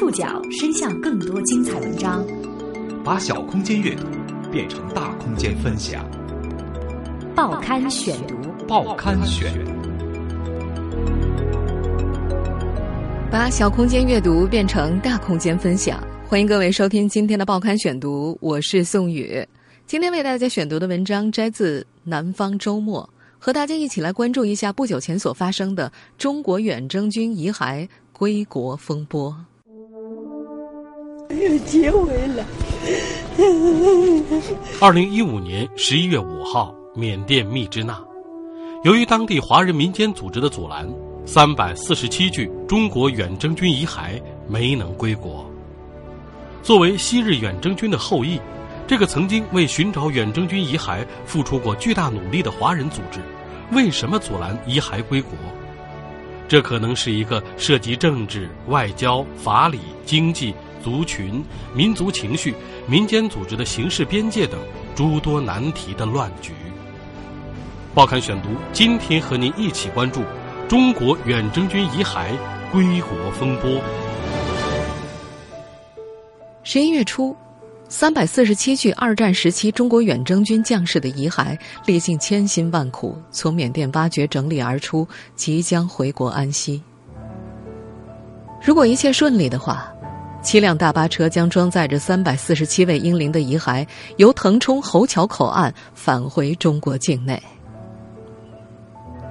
触角伸向更多精彩文章，把小空间阅读变成大空间分享。报刊选读，报刊选，把小空间阅读变成大空间分享。欢迎各位收听今天的报刊选读，我是宋宇。今天为大家选读的文章摘自《南方周末》，和大家一起来关注一下不久前所发生的中国远征军遗骸。归国风波。又接回来。二零一五年十一月五号，缅甸密支那，由于当地华人民间组织的阻拦，三百四十七具中国远征军遗骸没能归国。作为昔日远征军的后裔，这个曾经为寻找远征军遗骸付出过巨大努力的华人组织，为什么阻拦遗骸归国？这可能是一个涉及政治、外交、法理、经济、族群、民族情绪、民间组织的形式边界等诸多难题的乱局。报刊选读，今天和您一起关注中国远征军遗骸归国风波。十一月初。三百四十七具二战时期中国远征军将士的遗骸，历尽千辛万苦从缅甸挖掘整理而出，即将回国安息。如果一切顺利的话，七辆大巴车将装载着三百四十七位英灵的遗骸，由腾冲侯桥口岸返回中国境内。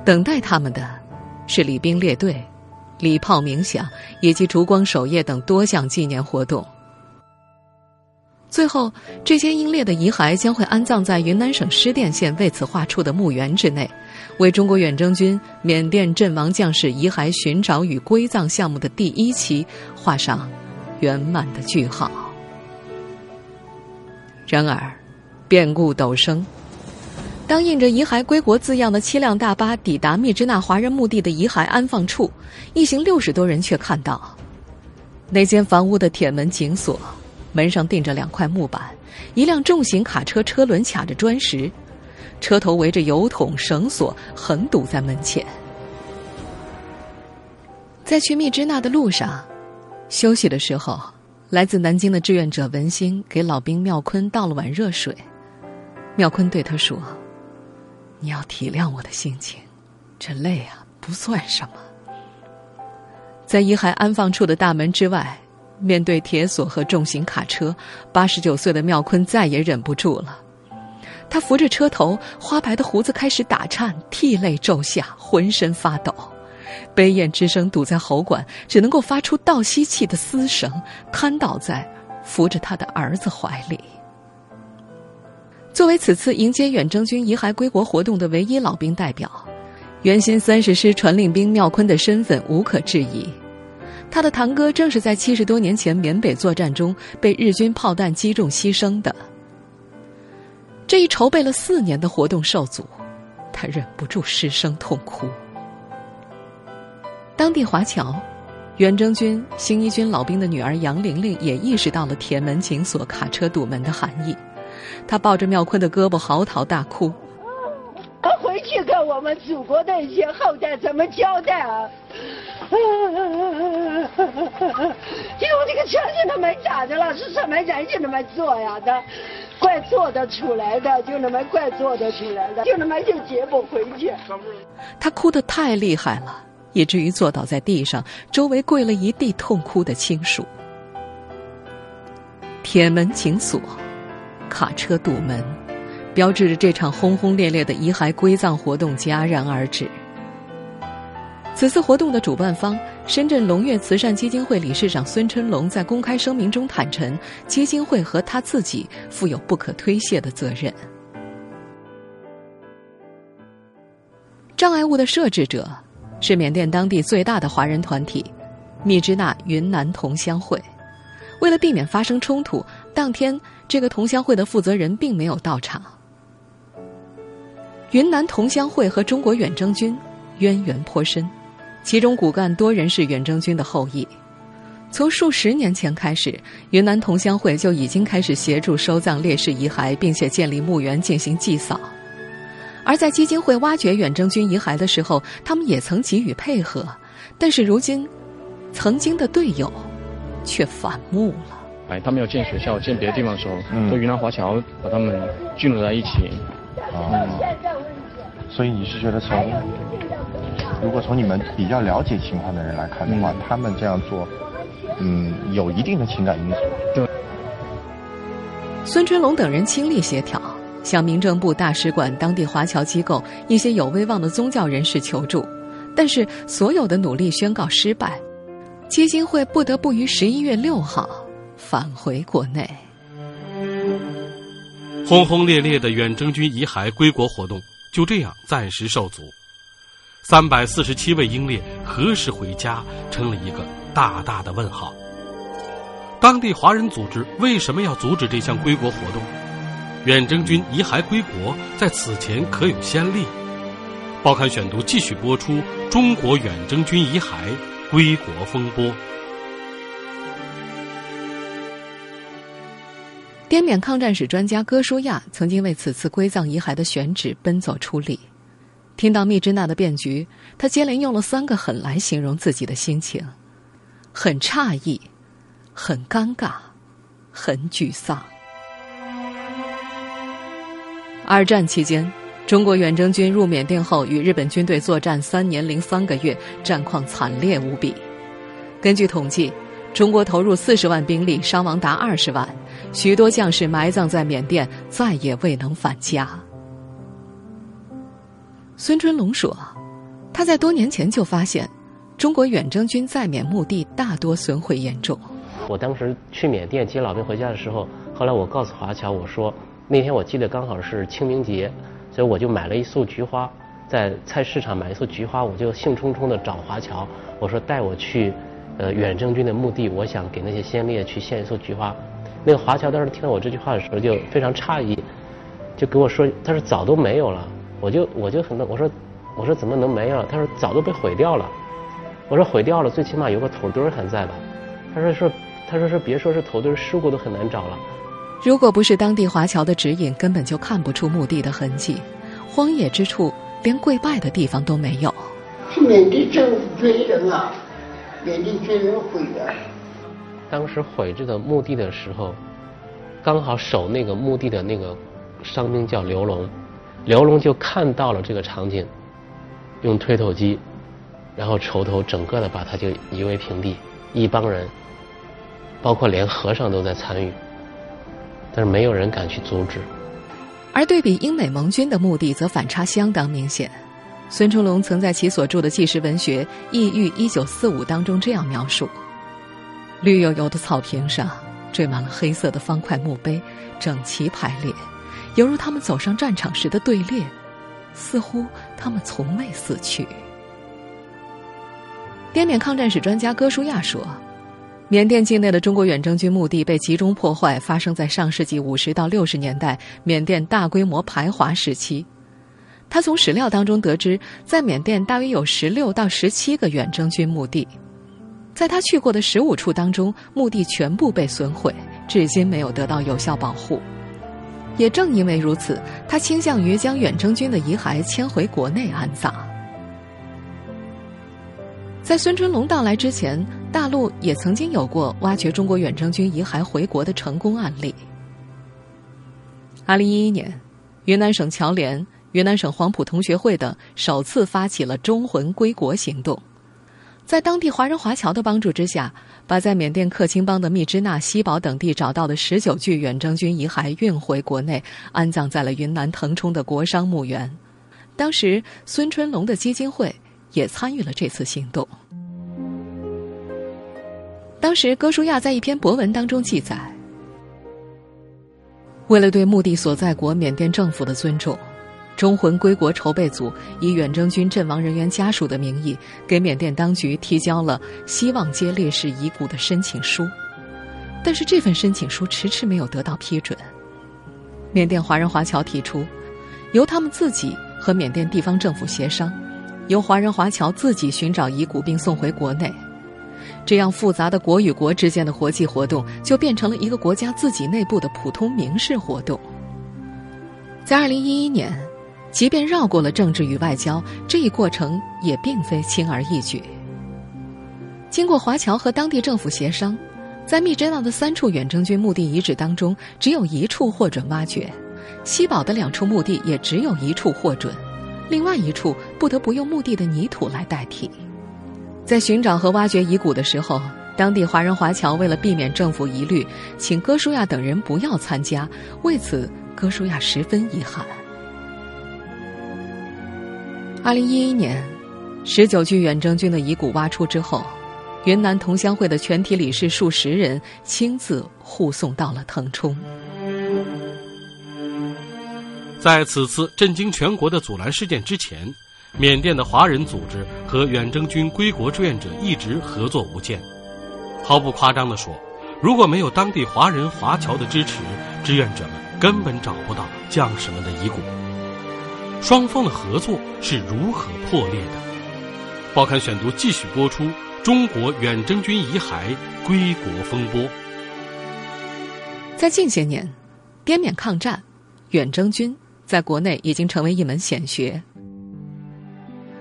等待他们的，是礼兵列队、礼炮鸣响以及烛光守夜等多项纪念活动。最后，这些英烈的遗骸将会安葬在云南省施甸县为此划出的墓园之内，为中国远征军缅甸阵亡将士遗骸寻找与归葬项目的第一期画上圆满的句号。然而，变故陡生。当印着“遗骸归国”字样的七辆大巴抵达密支那华人墓地的遗骸安放处，一行六十多人却看到，那间房屋的铁门紧锁。门上钉着两块木板，一辆重型卡车车轮卡着砖石，车头围着油桶绳索，横堵在门前。在去密支那的路上，休息的时候，来自南京的志愿者文兴给老兵妙坤倒了碗热水。妙坤对他说：“你要体谅我的心情，这累啊不算什么。”在遗骸安放处的大门之外。面对铁锁和重型卡车，八十九岁的妙坤再也忍不住了。他扶着车头，花白的胡子开始打颤，涕泪骤下，浑身发抖，悲咽之声堵在喉管，只能够发出倒吸气的嘶声，瘫倒在扶着他的儿子怀里。作为此次迎接远征军遗骸归国活动的唯一老兵代表，原新三十师传令兵妙坤的身份无可置疑。他的堂哥正是在七十多年前缅北作战中被日军炮弹击中牺牲的。这一筹备了四年的活动受阻，他忍不住失声痛哭。当地华侨，远征军新一军老兵的女儿杨玲玲也意识到了铁门紧锁、卡车堵门的含义，她抱着妙坤的胳膊嚎啕大哭。他回去跟我们祖国的一些后代怎么交代啊？因为这个车就那么咋的了？是什么人就那么做呀？的，怪做得出来的，就那么怪做得出来的，就那么就接不回去。他哭得太厉害了，以至于坐倒在地上，周围跪了一地痛哭的亲属。铁门紧锁，卡车堵门。标志着这场轰轰烈烈的遗骸归葬活动戛然而止。此次活动的主办方深圳龙悦慈善基金会理事长孙春龙在公开声明中坦陈，基金会和他自己负有不可推卸的责任。障碍物的设置者是缅甸当地最大的华人团体——密支那云南同乡会。为了避免发生冲突，当天这个同乡会的负责人并没有到场。云南同乡会和中国远征军渊源颇深，其中骨干多人是远征军的后裔。从数十年前开始，云南同乡会就已经开始协助收葬烈士遗骸，并且建立墓园进行祭扫。而在基金会挖掘远征军遗骸的时候，他们也曾给予配合。但是如今，曾经的队友却反目了。哎，他们要建学校、建别的地方的时候，嗯都云南华侨把他们聚拢在一起。啊，所以你是觉得从，如果从你们比较了解情况的人来看的话，嗯他们这样做，嗯，有一定的情感因素。对孙春龙等人倾力协调，向民政部、大使馆、当地华侨机构、一些有威望的宗教人士求助，但是所有的努力宣告失败，基金会不得不于十一月六号返回国内。轰轰烈烈的远征军遗骸归国活动就这样暂时受阻。三百四十七位英烈何时回家，成了一个大大的问号。当地华人组织为什么要阻止这项归国活动？远征军遗骸归国在此前可有先例？报刊选读继续播出中国远征军遗骸归国风波。滇缅抗战史专家戈舒亚曾经为此次归葬遗骸的选址奔走出力。听到密支那的变局，他接连用了三个“很”来形容自己的心情：很诧异、很尴尬、很沮丧。二战期间，中国远征军入缅甸后，与日本军队作战三年零三个月，战况惨烈无比。根据统计，中国投入四十万兵力，伤亡达二十万，许多将士埋葬在缅甸，再也未能返家。孙春龙说：“他在多年前就发现，中国远征军在缅墓地大多损毁严重。我当时去缅甸接老兵回家的时候，后来我告诉华侨，我说那天我记得刚好是清明节，所以我就买了一束菊花，在菜市场买一束菊花，我就兴冲冲的找华侨，我说带我去，呃远征军的墓地，我想给那些先烈去献一束菊花。那个华侨当时听到我这句话的时候就非常诧异，就跟我说，他说早都没有了。我就我就很我说我说怎么能没有了？他说早都被毁掉了。我说毁掉了，最起码有个土堆儿还在吧？他说说他说是别说是土堆，尸骨都很难找了。如果不是当地华侨的指引，根本就看不出墓地的痕迹。荒野之处，连跪拜的地方都没有。是缅甸政府追人啊，缅甸军人毁的。当时毁这个墓地的时候，刚好守那个墓地的那个伤兵叫刘龙，刘龙就看到了这个场景，用推土机，然后锄头整个的把它就夷为平地，一帮人，包括连和尚都在参与，但是没有人敢去阻止。而对比英美盟军的目的，则反差相当明显。孙春龙曾在其所著的纪实文学《异域一九四五》当中这样描述：绿油油的草坪上缀满了黑色的方块墓碑，整齐排列，犹如他们走上战场时的队列，似乎他们从未死去。滇缅抗战史专家戈舒亚说。缅甸境内的中国远征军墓地被集中破坏，发生在上世纪五十到六十年代缅甸大规模排华时期。他从史料当中得知，在缅甸大约有十六到十七个远征军墓地，在他去过的十五处当中，墓地全部被损毁，至今没有得到有效保护。也正因为如此，他倾向于将远征军的遗骸迁回国内安葬。在孙春龙到来之前，大陆也曾经有过挖掘中国远征军遗骸回国的成功案例。二零一一年，云南省侨联、云南省黄埔同学会等首次发起了“忠魂归国”行动，在当地华人华侨的帮助之下，把在缅甸克钦邦的密支那、西堡等地找到的十九具远征军遗骸运回国内，安葬在了云南腾冲的国殇墓园。当时，孙春龙的基金会也参与了这次行动。当时，哥舒亚在一篇博文当中记载：为了对墓地所在国缅甸政府的尊重，忠魂归国筹备组以远征军阵亡人员家属的名义，给缅甸当局提交了希望接烈士遗骨的申请书。但是，这份申请书迟迟没有得到批准。缅甸华人华侨提出，由他们自己和缅甸地方政府协商，由华人华侨自己寻找遗骨并送回国内。这样复杂的国与国之间的国际活动，就变成了一个国家自己内部的普通民事活动。在二零一一年，即便绕过了政治与外交，这一过程也并非轻而易举。经过华侨和当地政府协商，在密支那的三处远征军墓地遗址当中，只有一处获准挖掘；西堡的两处墓地也只有一处获准，另外一处不得不用墓地的泥土来代替。在寻找和挖掘遗骨的时候，当地华人华侨为了避免政府疑虑，请哥舒亚等人不要参加。为此，哥舒亚十分遗憾。二零一一年，十九具远征军的遗骨挖出之后，云南同乡会的全体理事数十人亲自护送到了腾冲。在此次震惊全国的阻拦事件之前，缅甸的华人组织和远征军归国志愿者一直合作无间。毫不夸张地说，如果没有当地华人华侨的支持，志愿者们根本找不到将士们的遗骨。双方的合作是如何破裂的？报刊选读继续播出：中国远征军遗骸归国风波。在近些年，滇缅抗战、远征军在国内已经成为一门显学。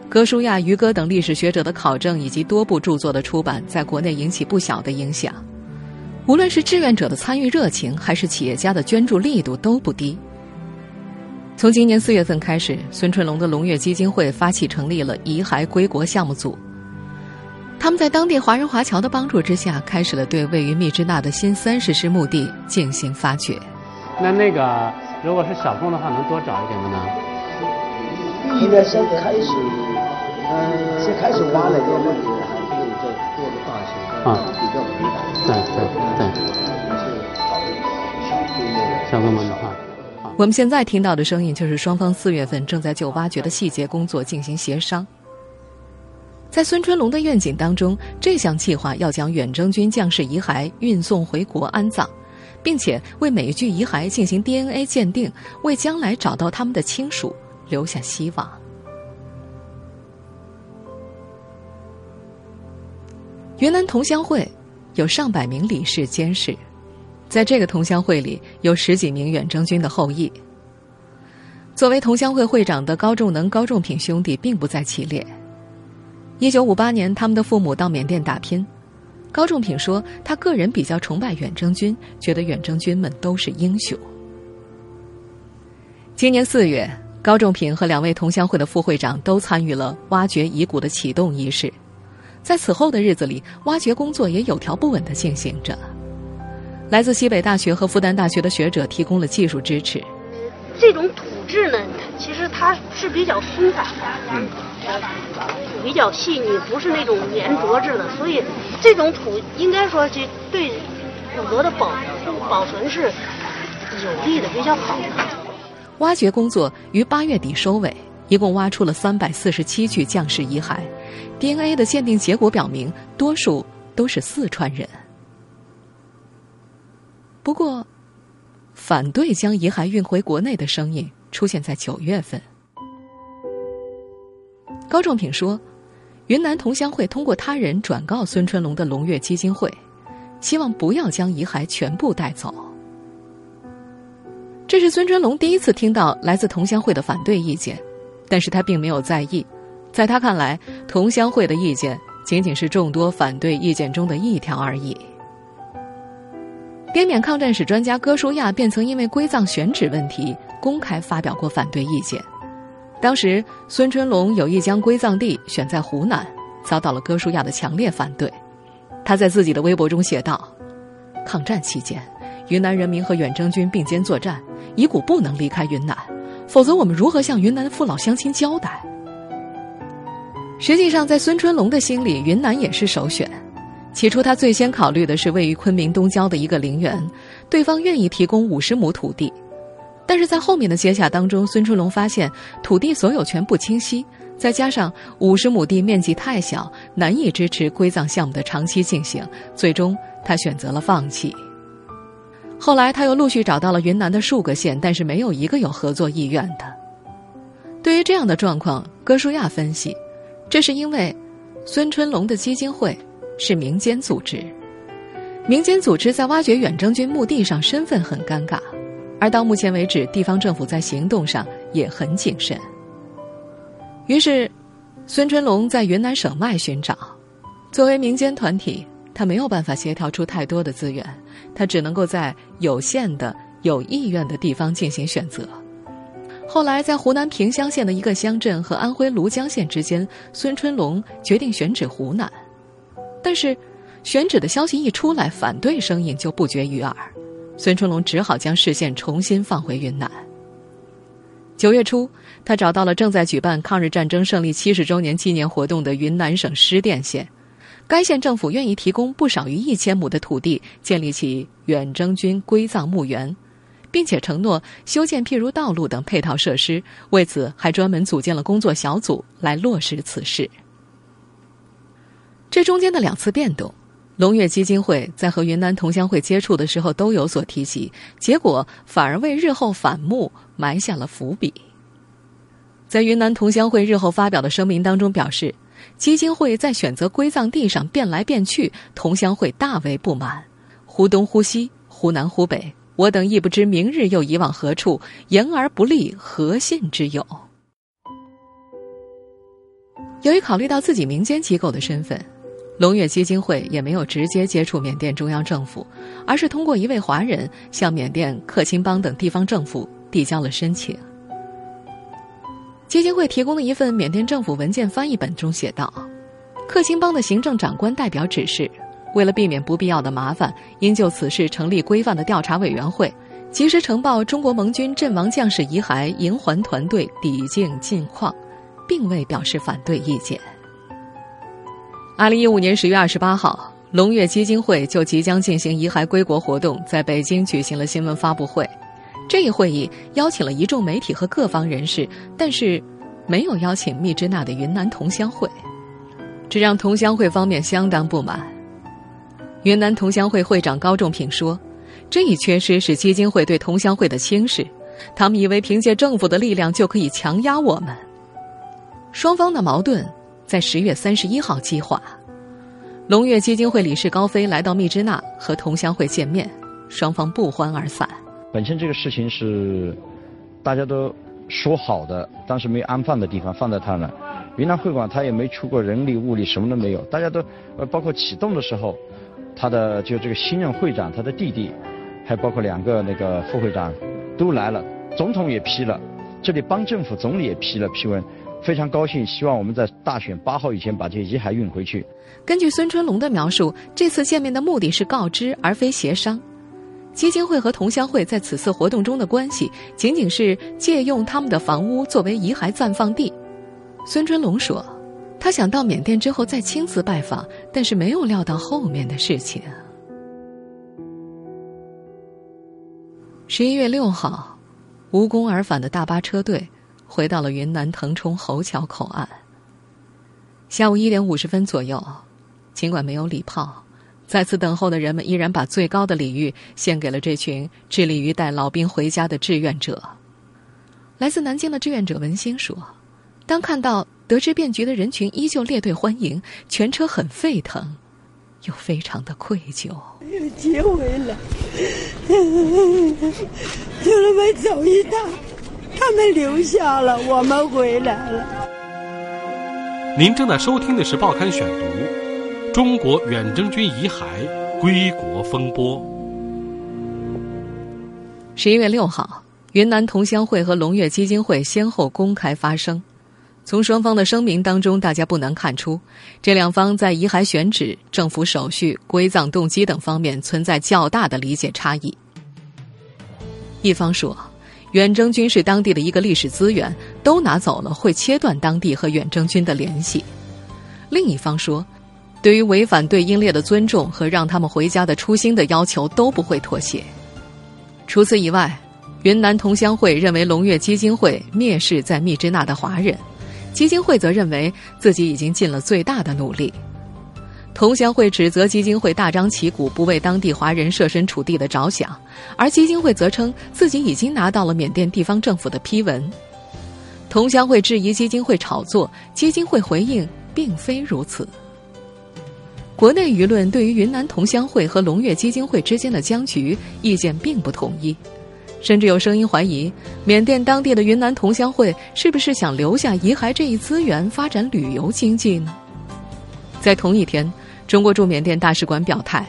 哥舒亚、于哥等历史学者的考证以及多部著作的出版，在国内引起不小的影响。无论是志愿者的参与热情，还是企业家的捐助力度，都不低。从今年四月份开始，孙春龙的龙跃基金会发起成立了遗骸归国项目组。他们在当地华人华侨的帮助之下，开始了对位于密支那的新三十师墓地进行发掘。那那个，如果是小空的话，能多找一点吗？呢？应该先开始。嗯，先开始挖了，这个问题还是有这做的大型，啊，比较频繁。对对对。小规模的话。我们现在听到的声音，就是双方四月份正在就挖掘的细节工作进行协商。在孙春龙的愿景当中，这项计划要将远征军将士遗骸运送回国安葬，并且为每一具遗骸进行 DNA 鉴定，为将来找到他们的亲属留下希望。云南同乡会有上百名理事监事，在这个同乡会里有十几名远征军的后裔。作为同乡会会长的高仲能、高仲品兄弟并不在其列。一九五八年，他们的父母到缅甸打拼。高仲品说，他个人比较崇拜远征军，觉得远征军们都是英雄。今年四月，高仲品和两位同乡会的副会长都参与了挖掘遗骨的启动仪式。在此后的日子里，挖掘工作也有条不紊地进行着。来自西北大学和复旦大学的学者提供了技术支持。这种土质呢，其实它是比较松散的，比较细腻，不是那种粘着质的，所以这种土应该说就对骨骼的保保存是有利的，比较好的。挖掘工作于八月底收尾。一共挖出了三百四十七具将士遗骸，DNA 的鉴定结果表明，多数都是四川人。不过，反对将遗骸运回国内的声音出现在九月份。高仲品说：“云南同乡会通过他人转告孙春龙的龙跃基金会，希望不要将遗骸全部带走。”这是孙春龙第一次听到来自同乡会的反对意见。但是他并没有在意，在他看来，同乡会的意见仅仅是众多反对意见中的一条而已。滇缅抗战史专家戈舒亚便曾因为归葬选址问题公开发表过反对意见。当时，孙春龙有意将归葬地选在湖南，遭到了戈舒亚的强烈反对。他在自己的微博中写道：“抗战期间，云南人民和远征军并肩作战，遗骨不能离开云南。”否则，我们如何向云南的父老乡亲交代？实际上，在孙春龙的心里，云南也是首选。起初，他最先考虑的是位于昆明东郊的一个陵园，对方愿意提供五十亩土地。但是在后面的接洽当中，孙春龙发现土地所有权不清晰，再加上五十亩地面积太小，难以支持归葬项目的长期进行，最终他选择了放弃。后来，他又陆续找到了云南的数个县，但是没有一个有合作意愿的。对于这样的状况，哥舒亚分析，这是因为孙春龙的基金会是民间组织，民间组织在挖掘远征军墓地上身份很尴尬，而到目前为止，地方政府在行动上也很谨慎。于是，孙春龙在云南省外寻找，作为民间团体。他没有办法协调出太多的资源，他只能够在有限的有意愿的地方进行选择。后来，在湖南平乡县的一个乡镇和安徽庐江县之间，孙春龙决定选址湖南。但是，选址的消息一出来，反对声音就不绝于耳。孙春龙只好将视线重新放回云南。九月初，他找到了正在举办抗日战争胜利七十周年纪念活动的云南省施甸县。该县政府愿意提供不少于一千亩的土地，建立起远征军归葬墓园，并且承诺修建譬如道路等配套设施。为此，还专门组建了工作小组来落实此事。这中间的两次变动，龙跃基金会在和云南同乡会接触的时候都有所提及，结果反而为日后反目埋下了伏笔。在云南同乡会日后发表的声明当中表示。基金会在选择归葬地上变来变去，同乡会大为不满。忽东忽西，忽南忽北，我等亦不知明日又移往何处，言而不立，何信之有？由于考虑到自己民间机构的身份，龙跃基金会也没有直接接触缅甸中央政府，而是通过一位华人向缅甸克钦邦等地方政府递交了申请。基金会提供的一份缅甸政府文件翻译本中写道：“克钦邦的行政长官代表指示，为了避免不必要的麻烦，应就此事成立规范的调查委员会，及时呈报中国盟军阵亡将士遗骸营还团队抵境近况，并未表示反对意见。”二零一五年十月二十八号，龙跃基金会就即将进行遗骸归国活动，在北京举行了新闻发布会。这一会议邀请了一众媒体和各方人士，但是没有邀请密支那的云南同乡会，这让同乡会方面相当不满。云南同乡会会长高仲平说：“这一缺失是基金会对同乡会的轻视，他们以为凭借政府的力量就可以强压我们。”双方的矛盾在十月三十一号激化，龙跃基金会理事高飞来到密支那和同乡会见面，双方不欢而散。本身这个事情是大家都说好的，当时没安放的地方放在他那。云南会馆他也没出过人力物力，什么都没有。大家都呃，包括启动的时候，他的就这个新任会长他的弟弟，还包括两个那个副会长都来了，总统也批了，这里邦政府总理也批了批文，非常高兴，希望我们在大选八号以前把这些遗骸运回去。根据孙春龙的描述，这次见面的目的是告知而非协商。基金会和同乡会在此次活动中的关系，仅仅是借用他们的房屋作为遗骸暂放地。孙春龙说：“他想到缅甸之后再亲自拜访，但是没有料到后面的事情。”十一月六号，无功而返的大巴车队回到了云南腾冲侯桥口岸。下午一点五十分左右，尽管没有礼炮。在此等候的人们依然把最高的礼遇献给了这群致力于带老兵回家的志愿者。来自南京的志愿者文心说：“当看到得知变局的人群依旧列队欢迎，全车很沸腾，又非常的愧疚。又接回来，就那么走一趟，他们留下了，我们回来了。”您正在收听的是《报刊选读》。中国远征军遗骸归国风波。十一月六号，云南同乡会和龙跃基金会先后公开发声。从双方的声明当中，大家不难看出，这两方在遗骸选址、政府手续、归葬动机等方面存在较大的理解差异。一方说，远征军是当地的一个历史资源，都拿走了会切断当地和远征军的联系；另一方说。对于违反对英烈的尊重和让他们回家的初心的要求，都不会妥协。除此以外，云南同乡会认为龙跃基金会蔑视在密支那的华人，基金会则认为自己已经尽了最大的努力。同乡会指责基金会大张旗鼓不为当地华人设身处地的着想，而基金会则称自己已经拿到了缅甸地方政府的批文。同乡会质疑基金会炒作，基金会回应并非如此。国内舆论对于云南同乡会和龙跃基金会之间的僵局意见并不统一，甚至有声音怀疑缅甸当地的云南同乡会是不是想留下遗骸这一资源发展旅游经济呢？在同一天，中国驻缅甸大使馆表态，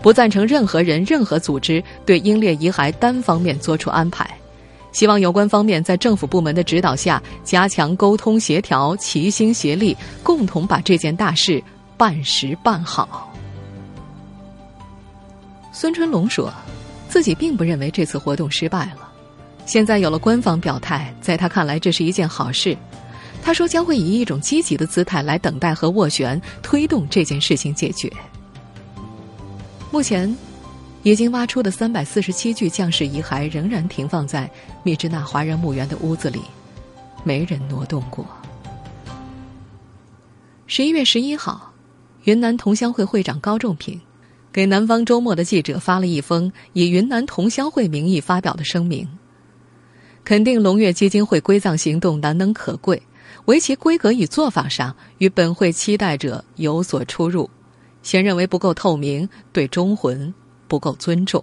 不赞成任何人、任何组织对英烈遗骸单方面作出安排，希望有关方面在政府部门的指导下加强沟通协调，齐心协力，共同把这件大事办实办好。孙春龙说，自己并不认为这次活动失败了，现在有了官方表态，在他看来这是一件好事。他说将会以一种积极的姿态来等待和斡旋，推动这件事情解决。目前，已经挖出的三百四十七具将士遗骸仍然停放在密支那华人墓园的屋子里，没人挪动过。十一月十一号，云南同乡会会长高仲平给南方周末的记者发了一封以云南同乡会名义发表的声明，肯定龙跃基金会归葬行动难能可贵。为其规格与做法上与本会期待者有所出入，先认为不够透明，对忠魂不够尊重。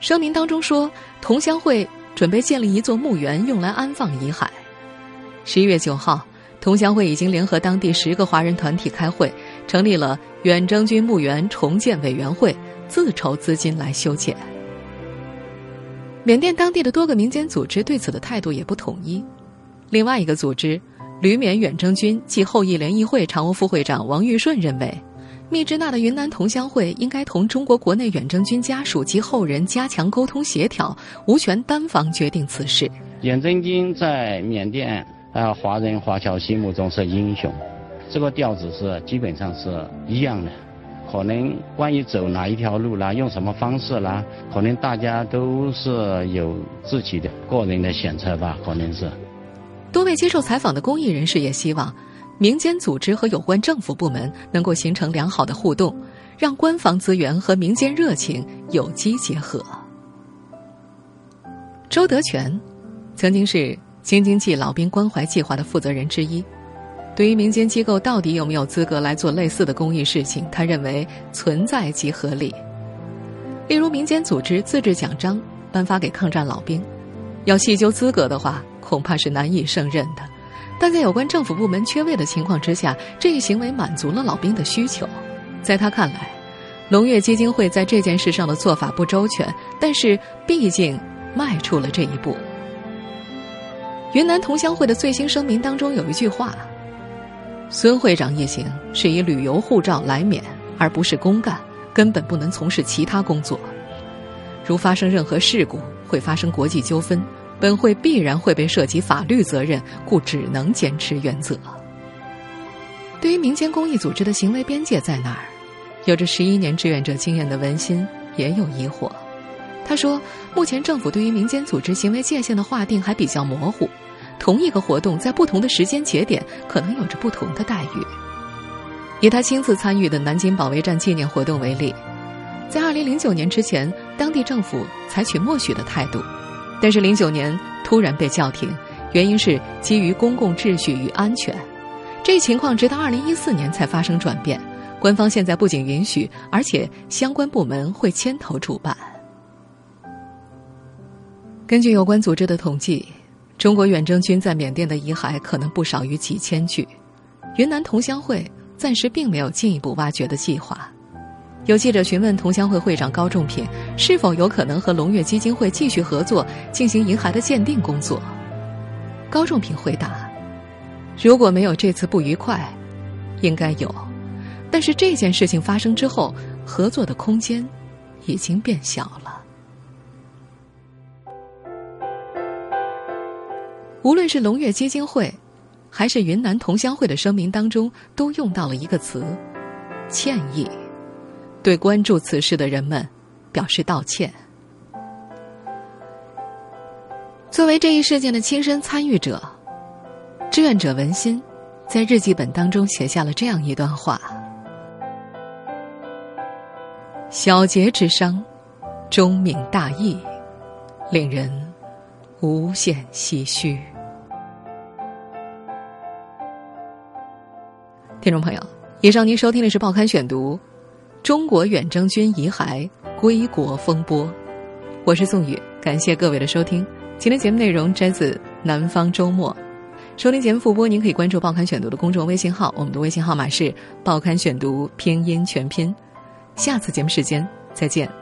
声明当中说，同乡会准备建立一座墓园，用来安放遗骸。十一月九号，同乡会已经联合当地十个华人团体开会，成立了远征军墓园重建委员会，自筹资金来修建。缅甸当地的多个民间组织对此的态度也不统一。另外一个组织——旅缅远征军暨后裔联谊会常务副会长王玉顺认为，密支那的云南同乡会应该同中国国内远征军家属及后人加强沟通协调，无权单方决定此事。远征军在缅甸啊华人华侨心目中是英雄，这个调子是基本上是一样的。可能关于走哪一条路啦，用什么方式啦，可能大家都是有自己的个人的选择吧，可能是。多位接受采访的公益人士也希望，民间组织和有关政府部门能够形成良好的互动，让官方资源和民间热情有机结合。周德全曾经是京津冀老兵关怀计划的负责人之一，对于民间机构到底有没有资格来做类似的公益事情，他认为存在即合理。例如，民间组织自制奖章颁发给抗战老兵，要细究资格的话。恐怕是难以胜任的，但在有关政府部门缺位的情况之下，这一行为满足了老兵的需求。在他看来，龙跃基金会在这件事上的做法不周全，但是毕竟迈出了这一步。云南同乡会的最新声明当中有一句话：“孙会长一行是以旅游护照来缅，而不是公干，根本不能从事其他工作。如发生任何事故，会发生国际纠纷。”本会必然会被涉及法律责任，故只能坚持原则。对于民间公益组织的行为边界在哪儿，有着十一年志愿者经验的文心也有疑惑。他说：“目前政府对于民间组织行为界限的划定还比较模糊，同一个活动在不同的时间节点可能有着不同的待遇。”以他亲自参与的南京保卫战纪念活动为例，在二零零九年之前，当地政府采取默许的态度。但是零九年突然被叫停，原因是基于公共秩序与安全。这情况直到二零一四年才发生转变。官方现在不仅允许，而且相关部门会牵头主办。根据有关组织的统计，中国远征军在缅甸的遗骸可能不少于几千具。云南同乡会暂时并没有进一步挖掘的计划。有记者询问同乡会会长高仲平，是否有可能和龙跃基金会继续合作进行遗骸的鉴定工作。高仲平回答：“如果没有这次不愉快，应该有。但是这件事情发生之后，合作的空间已经变小了。无论是龙跃基金会，还是云南同乡会的声明当中，都用到了一个词：歉意。”对关注此事的人们表示道歉。作为这一事件的亲身参与者，志愿者文心在日记本当中写下了这样一段话：“小节之伤，终泯大义，令人无限唏嘘。”听众朋友，以上您收听的是《报刊选读》。中国远征军遗骸归国风波，我是宋宇，感谢各位的收听。今天节目内容摘自《南方周末》。收听节目复播，您可以关注《报刊选读》的公众微信号，我们的微信号码是《报刊选读》拼音全拼。下次节目时间再见。